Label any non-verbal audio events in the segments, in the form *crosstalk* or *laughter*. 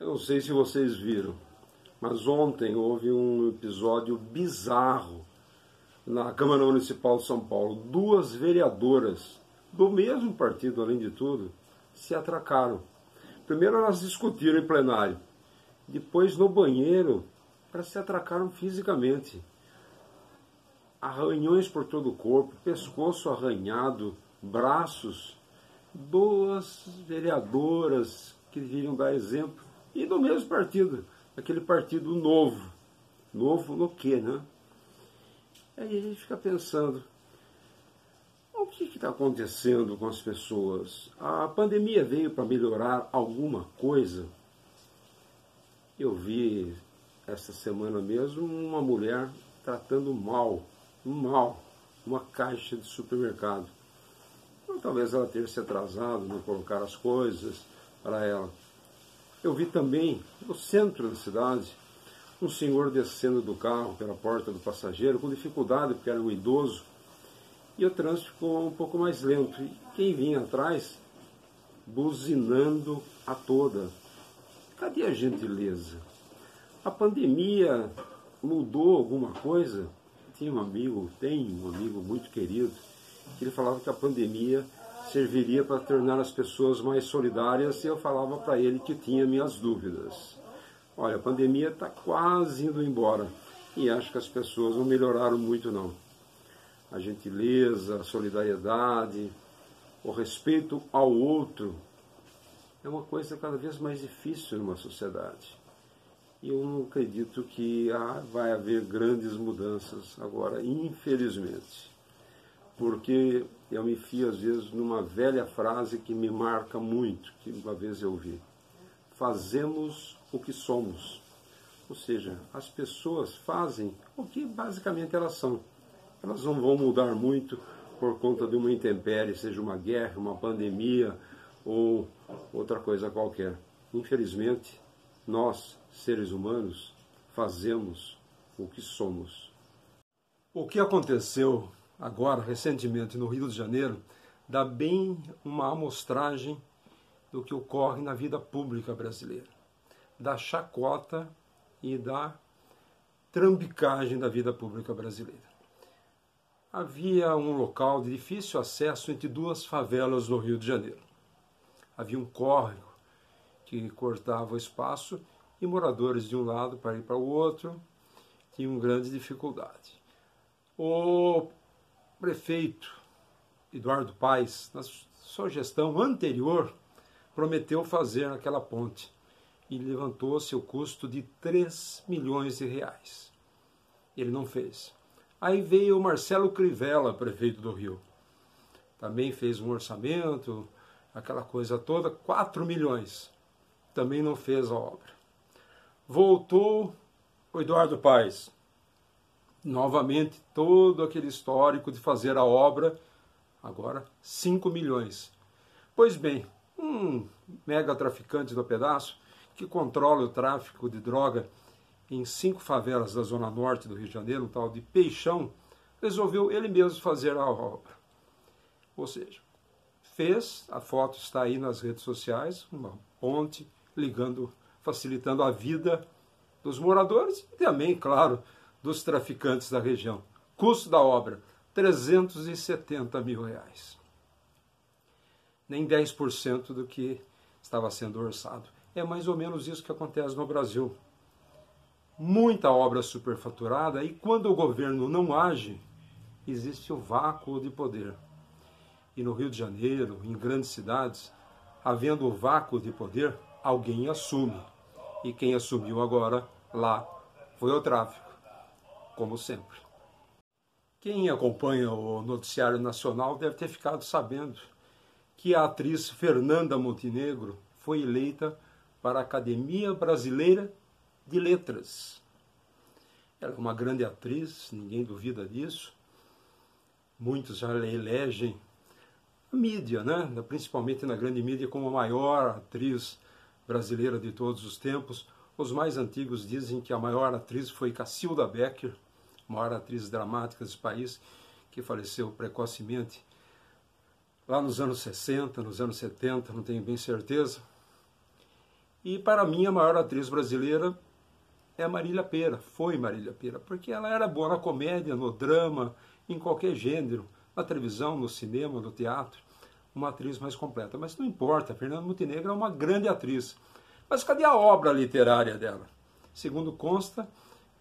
Eu não sei se vocês viram, mas ontem houve um episódio bizarro na Câmara Municipal de São Paulo. Duas vereadoras do mesmo partido, além de tudo, se atracaram. Primeiro elas discutiram em plenário, depois no banheiro elas se atracaram fisicamente. Arranhões por todo o corpo, pescoço arranhado, braços. Duas vereadoras que deveriam dar exemplo e do mesmo partido, aquele partido novo. Novo no quê, né? Aí a gente fica pensando, o que está acontecendo com as pessoas? A pandemia veio para melhorar alguma coisa? Eu vi essa semana mesmo uma mulher tratando mal, mal, uma caixa de supermercado. Então, talvez ela tenha se atrasado, não colocar as coisas para ela. Eu vi também, no centro da cidade, um senhor descendo do carro pela porta do passageiro com dificuldade, porque era um idoso, e o trânsito ficou um pouco mais lento. E quem vinha atrás, buzinando a toda. Cadê a gentileza? A pandemia mudou alguma coisa? Tinha um amigo, tem um amigo muito querido, que ele falava que a pandemia serviria para tornar as pessoas mais solidárias e eu falava para ele que tinha minhas dúvidas. Olha, a pandemia está quase indo embora e acho que as pessoas não melhoraram muito não. A gentileza, a solidariedade, o respeito ao outro é uma coisa cada vez mais difícil numa sociedade. E eu não acredito que vai haver grandes mudanças agora, infelizmente. Porque eu me fio, às vezes, numa velha frase que me marca muito, que uma vez eu vi. Fazemos o que somos. Ou seja, as pessoas fazem o que basicamente elas são. Elas não vão mudar muito por conta de uma intempérie, seja uma guerra, uma pandemia ou outra coisa qualquer. Infelizmente, nós, seres humanos, fazemos o que somos. O que aconteceu agora, recentemente, no Rio de Janeiro, dá bem uma amostragem do que ocorre na vida pública brasileira, da chacota e da trambicagem da vida pública brasileira. Havia um local de difícil acesso entre duas favelas no Rio de Janeiro. Havia um córrego que cortava o espaço e moradores de um lado para ir para o outro tinham grande dificuldade. O prefeito Eduardo Paes, na sua gestão anterior, prometeu fazer aquela ponte e levantou seu custo de 3 milhões de reais. Ele não fez. Aí veio o Marcelo Crivella, prefeito do Rio. Também fez um orçamento, aquela coisa toda, 4 milhões. Também não fez a obra. Voltou o Eduardo Paes, novamente todo aquele histórico de fazer a obra, agora 5 milhões. Pois bem, um mega traficante do pedaço que controla o tráfico de droga em cinco favelas da zona norte do Rio de Janeiro, um tal de Peixão, resolveu ele mesmo fazer a obra. Ou seja, fez, a foto está aí nas redes sociais, uma ponte ligando, facilitando a vida dos moradores e também, claro, dos traficantes da região. Custo da obra, 370 mil reais. Nem 10% do que estava sendo orçado. É mais ou menos isso que acontece no Brasil. Muita obra superfaturada e quando o governo não age, existe o vácuo de poder. E no Rio de Janeiro, em grandes cidades, havendo o vácuo de poder, alguém assume. E quem assumiu agora lá foi o tráfico como sempre. Quem acompanha o noticiário nacional deve ter ficado sabendo que a atriz Fernanda Montenegro foi eleita para a Academia Brasileira de Letras. Ela é uma grande atriz, ninguém duvida disso. Muitos já elegem a mídia, né? principalmente na grande mídia, como a maior atriz brasileira de todos os tempos. Os mais antigos dizem que a maior atriz foi Cacilda Becker, maior atriz dramática desse país, que faleceu precocemente lá nos anos 60, nos anos 70, não tenho bem certeza. E para mim a maior atriz brasileira é Marília Pera, foi Marília Pera, porque ela era boa na comédia, no drama, em qualquer gênero, na televisão, no cinema, no teatro, uma atriz mais completa. Mas não importa, Fernanda Montenegro é uma grande atriz. Mas cadê a obra literária dela? Segundo consta,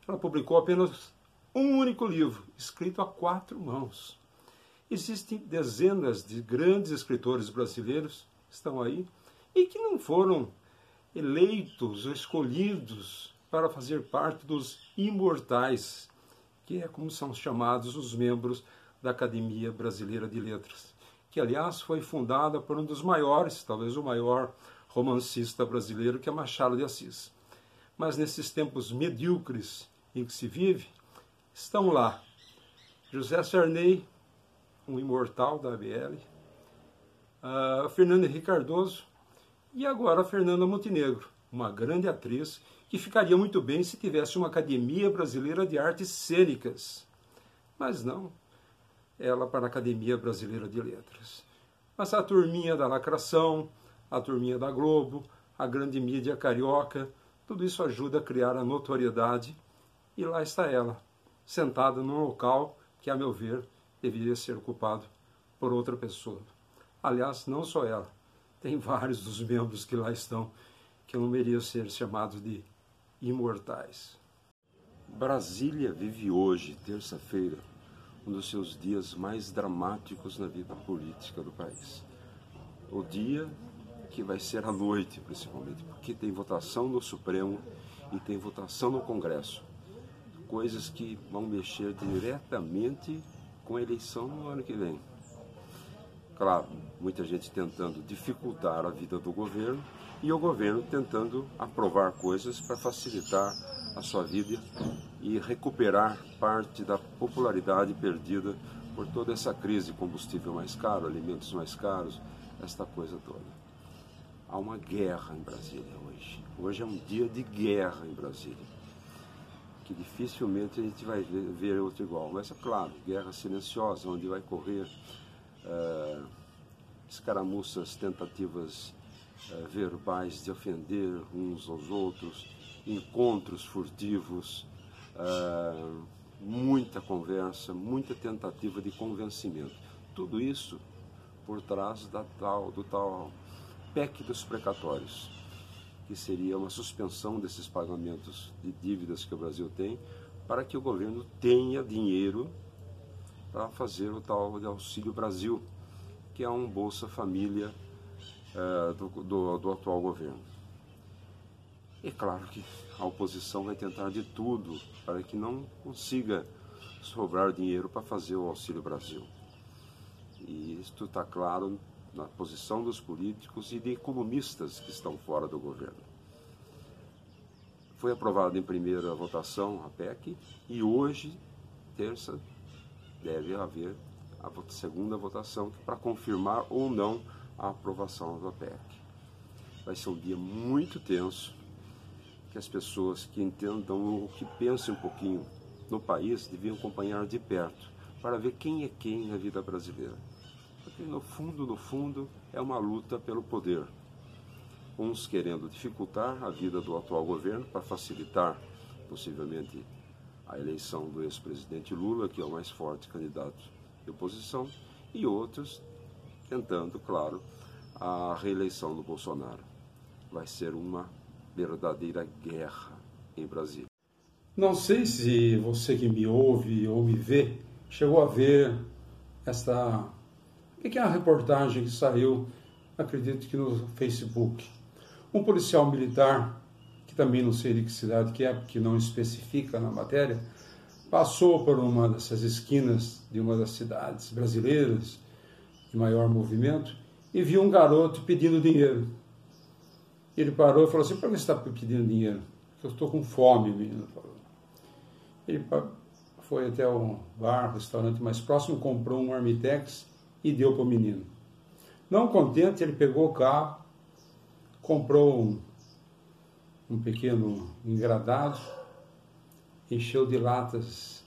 ela publicou apenas um único livro, escrito a quatro mãos. Existem dezenas de grandes escritores brasileiros que estão aí e que não foram eleitos ou escolhidos para fazer parte dos imortais, que é como são chamados os membros da Academia Brasileira de Letras, que aliás foi fundada por um dos maiores, talvez o maior romancista brasileiro, que é Machado de Assis. Mas nesses tempos medíocres em que se vive, estão lá. José Sarney, um imortal da ABL, a Fernanda Henrique Cardoso. E agora Fernanda Montenegro, uma grande atriz que ficaria muito bem se tivesse uma Academia Brasileira de Artes Cênicas. Mas não, ela para a Academia Brasileira de Letras. Mas a turminha da lacração, a turminha da Globo, a grande mídia carioca, tudo isso ajuda a criar a notoriedade. E lá está ela, sentada num local que, a meu ver, deveria ser ocupado por outra pessoa. Aliás, não só ela, tem *laughs* vários dos membros que lá estão que não meriam ser chamados de imortais. Brasília vive hoje, terça-feira, um dos seus dias mais dramáticos na vida política do país. O dia que vai ser a noite, principalmente, porque tem votação no Supremo e tem votação no Congresso. Coisas que vão mexer diretamente com a eleição no ano que vem. Claro, muita gente tentando dificultar a vida do governo e o governo tentando aprovar coisas para facilitar a sua vida e recuperar parte da popularidade perdida por toda essa crise, combustível mais caro, alimentos mais caros, esta coisa toda. Há uma guerra em Brasília hoje. Hoje é um dia de guerra em Brasília que dificilmente a gente vai ver, outro igual. Mas é claro, guerra silenciosa, onde vai correr uh, escaramuças, tentativas uh, verbais de ofender uns aos outros, encontros furtivos, uh, muita conversa, muita tentativa de convencimento. Tudo isso por trás da tal, do tal PEC dos precatórios que seria uma suspensão desses pagamentos de dívidas que o Brasil tem, para que o governo tenha dinheiro para fazer o tal de Auxílio Brasil, que é um Bolsa Família uh, do, do, do atual governo. É claro que a oposição vai tentar de tudo para que não consiga sobrar dinheiro para fazer o Auxílio Brasil. E isto está claro na posição dos políticos e de economistas que estão fora do governo. Foi aprovada em primeira votação a PEC e hoje, terça, deve haver a segunda votação para confirmar ou não a aprovação da PEC. Vai ser um dia muito tenso, que as pessoas que entendam o que pensem um pouquinho no país deviam acompanhar de perto para ver quem é quem na vida brasileira porque no fundo, no fundo, é uma luta pelo poder. Uns querendo dificultar a vida do atual governo para facilitar, possivelmente, a eleição do ex-presidente Lula, que é o mais forte candidato de oposição, e outros tentando, claro, a reeleição do Bolsonaro. Vai ser uma verdadeira guerra em Brasília. Não sei se você que me ouve ou me vê chegou a ver esta que é a reportagem que saiu, acredito que no Facebook? Um policial militar, que também não sei de que cidade que é, porque não especifica na matéria, passou por uma dessas esquinas de uma das cidades brasileiras de maior movimento e viu um garoto pedindo dinheiro. Ele parou e falou assim: Por que você está pedindo dinheiro? Eu estou com fome, menino. Ele foi até o bar, restaurante mais próximo, comprou um Armitex e deu para o menino. Não contente, ele pegou o carro, comprou um, um pequeno engradado, encheu de latas,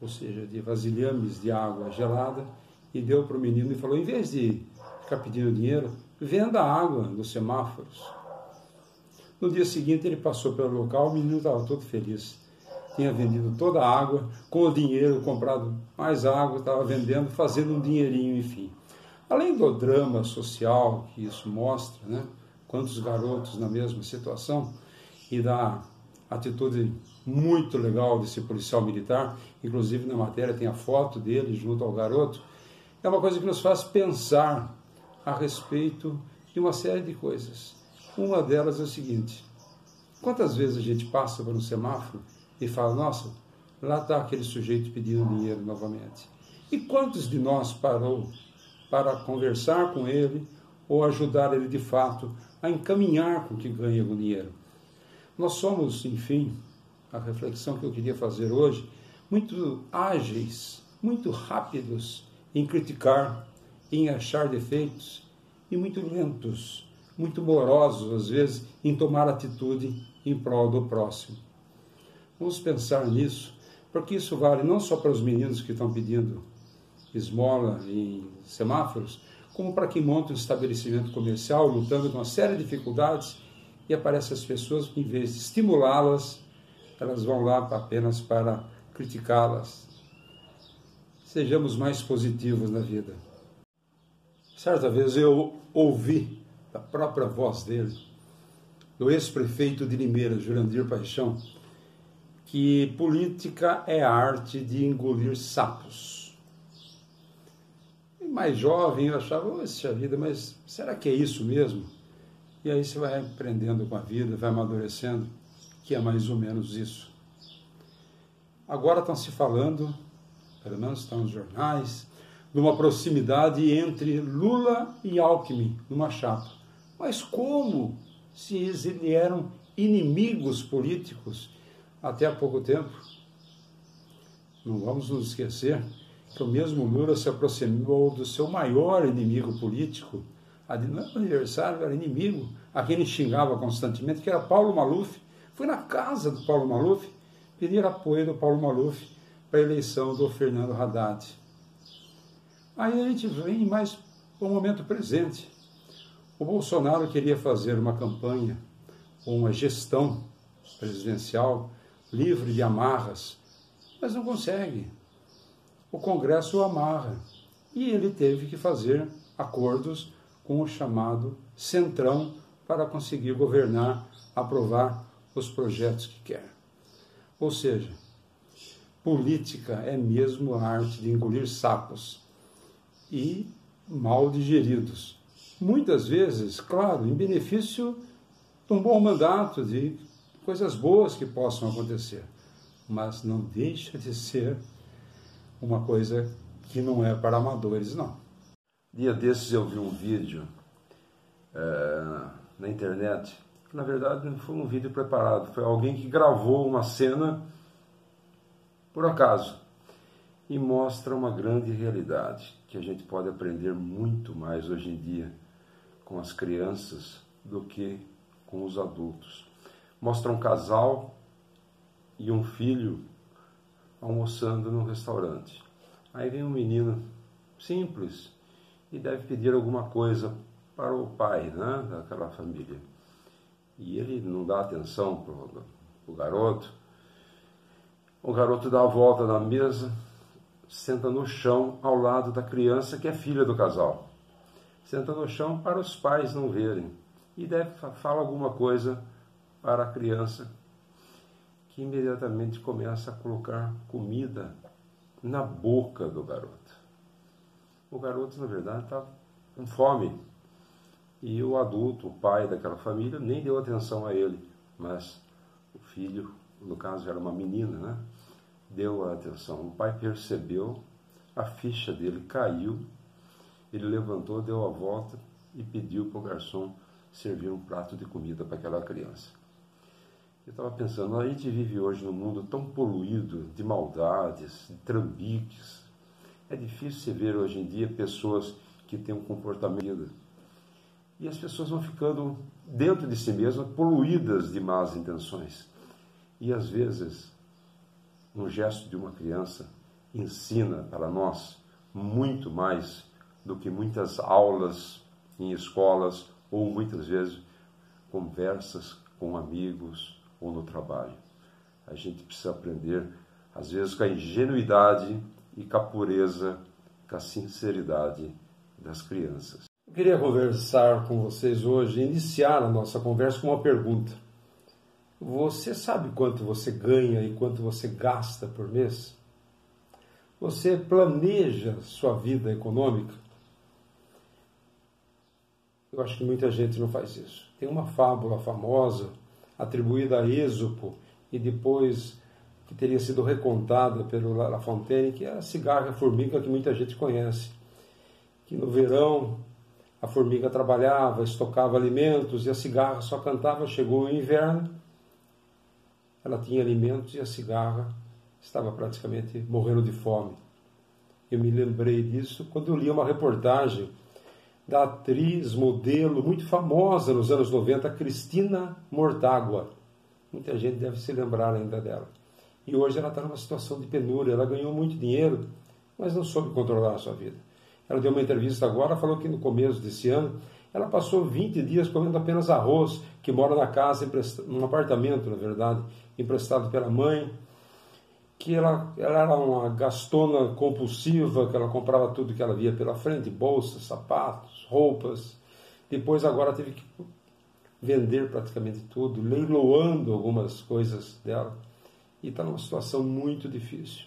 ou seja, de vasilhames de água gelada, e deu para o menino e falou: em vez de ficar pedindo dinheiro, venda água nos semáforos. No dia seguinte ele passou pelo local, o menino estava todo feliz. Tinha vendido toda a água, com o dinheiro comprado mais água, estava vendendo, fazendo um dinheirinho, enfim. Além do drama social que isso mostra, né? quantos garotos na mesma situação, e da atitude muito legal desse policial militar, inclusive na matéria tem a foto dele junto ao garoto, é uma coisa que nos faz pensar a respeito de uma série de coisas. Uma delas é o seguinte: quantas vezes a gente passa por um semáforo e fala, nossa, lá está aquele sujeito pedindo dinheiro novamente. E quantos de nós parou para conversar com ele ou ajudar ele de fato a encaminhar com que ganhe o dinheiro? Nós somos, enfim, a reflexão que eu queria fazer hoje, muito ágeis, muito rápidos em criticar, em achar defeitos e muito lentos, muito morosos às vezes em tomar atitude em prol do próximo. Vamos pensar nisso, porque isso vale não só para os meninos que estão pedindo esmola em semáforos, como para quem monta um estabelecimento comercial lutando com uma série de dificuldades e aparecem as pessoas, em vez de estimulá-las, elas vão lá apenas para criticá-las. Sejamos mais positivos na vida. Certa vez eu ouvi da própria voz dele, do ex-prefeito de Limeira, Jurandir Paixão, que política é a arte de engolir sapos. E mais jovem eu achava, oh, vida, mas será que é isso mesmo? E aí você vai aprendendo com a vida, vai amadurecendo, que é mais ou menos isso. Agora estão se falando, pelo menos estão nos jornais, de uma proximidade entre Lula e Alckmin numa chapa. Mas como se eles eram inimigos políticos até há pouco tempo? Não vamos nos esquecer que o mesmo Lula se aproximou do seu maior inimigo político, era adversário, era inimigo, a quem ele xingava constantemente, que era Paulo Maluf. Foi na casa do Paulo Maluf pedir apoio do Paulo Maluf para a eleição do Fernando Haddad. Aí a gente vem mais para o momento presente. O Bolsonaro queria fazer uma campanha ou uma gestão presidencial livre de amarras, mas não consegue. O Congresso o amarra e ele teve que fazer acordos com o chamado Centrão para conseguir governar, aprovar os projetos que quer. Ou seja, política é mesmo a arte de engolir sapos e mal digeridos. Muitas vezes, claro, em benefício de um bom mandato, de coisas boas que possam acontecer, mas não deixa de ser uma coisa que não é para amadores, não. Dia desses eu vi um vídeo é, na internet, na verdade não foi um vídeo preparado, foi alguém que gravou uma cena por acaso e mostra uma grande realidade que a gente pode aprender muito mais hoje em dia com as crianças do que com os adultos. Mostra um casal e um filho almoçando num restaurante. Aí vem um menino simples, e deve pedir alguma coisa para o pai né, daquela família. E ele não dá atenção para o garoto. O garoto dá a volta na mesa, senta no chão ao lado da criança que é filha do casal. Senta no chão para os pais não verem. E deve fala alguma coisa para a criança, que imediatamente começa a colocar comida na boca do garoto. O garoto, na verdade, estava com fome. E o adulto, o pai daquela família, nem deu atenção a ele. Mas o filho, no caso era uma menina, né? deu a atenção. O pai percebeu, a ficha dele caiu, ele levantou, deu a volta e pediu para o garçom servir um prato de comida para aquela criança. Eu estava pensando, a gente vive hoje num mundo tão poluído de maldades, de trambiques, é difícil você ver hoje em dia pessoas que têm um comportamento. E as pessoas vão ficando dentro de si mesmas poluídas de más intenções. E às vezes, um gesto de uma criança ensina para nós muito mais do que muitas aulas em escolas ou muitas vezes conversas com amigos ou no trabalho. A gente precisa aprender, às vezes, com a ingenuidade e com a pureza, com a sinceridade das crianças. Eu queria conversar com vocês hoje, iniciar a nossa conversa com uma pergunta. Você sabe quanto você ganha e quanto você gasta por mês? Você planeja sua vida econômica? Eu acho que muita gente não faz isso. Tem uma fábula famosa atribuída a Êxopo e depois que teria sido recontada pelo La Fontaine, que é a cigarra formiga que muita gente conhece. Que no verão a formiga trabalhava, estocava alimentos e a cigarra só cantava. Chegou o inverno, ela tinha alimentos e a cigarra estava praticamente morrendo de fome. Eu me lembrei disso quando eu li uma reportagem da atriz, modelo muito famosa nos anos 90, Cristina Mortágua. Muita gente deve se lembrar ainda dela. E hoje ela está numa situação de penúria. Ela ganhou muito dinheiro, mas não soube controlar a sua vida. Ela deu uma entrevista agora, falou que no começo desse ano ela passou 20 dias comendo apenas arroz, que mora na casa, num apartamento, na verdade, emprestado pela mãe, que ela, ela era uma gastona compulsiva, que ela comprava tudo que ela via pela frente, bolsas, sapatos, roupas. Depois agora teve que vender praticamente tudo, leiloando algumas coisas dela. E está numa situação muito difícil.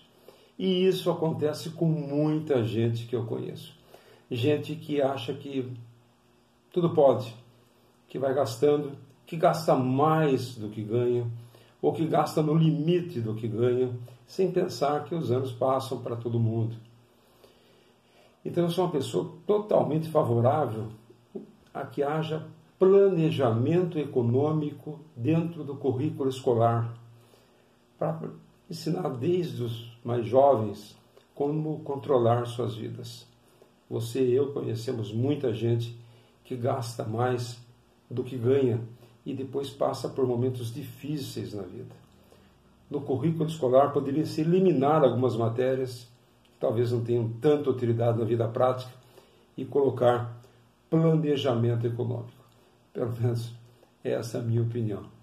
E isso acontece com muita gente que eu conheço. Gente que acha que tudo pode, que vai gastando, que gasta mais do que ganha, ou que gasta no limite do que ganha, sem pensar que os anos passam para todo mundo. Então eu sou uma pessoa totalmente favorável a que haja planejamento econômico dentro do currículo escolar, para ensinar desde os mais jovens como controlar suas vidas. Você e eu conhecemos muita gente que gasta mais do que ganha e depois passa por momentos difíceis na vida. No currículo escolar poderia se eliminar algumas matérias que talvez não tenham tanta utilidade na vida prática e colocar planejamento econômico. Pelo menos essa é a minha opinião.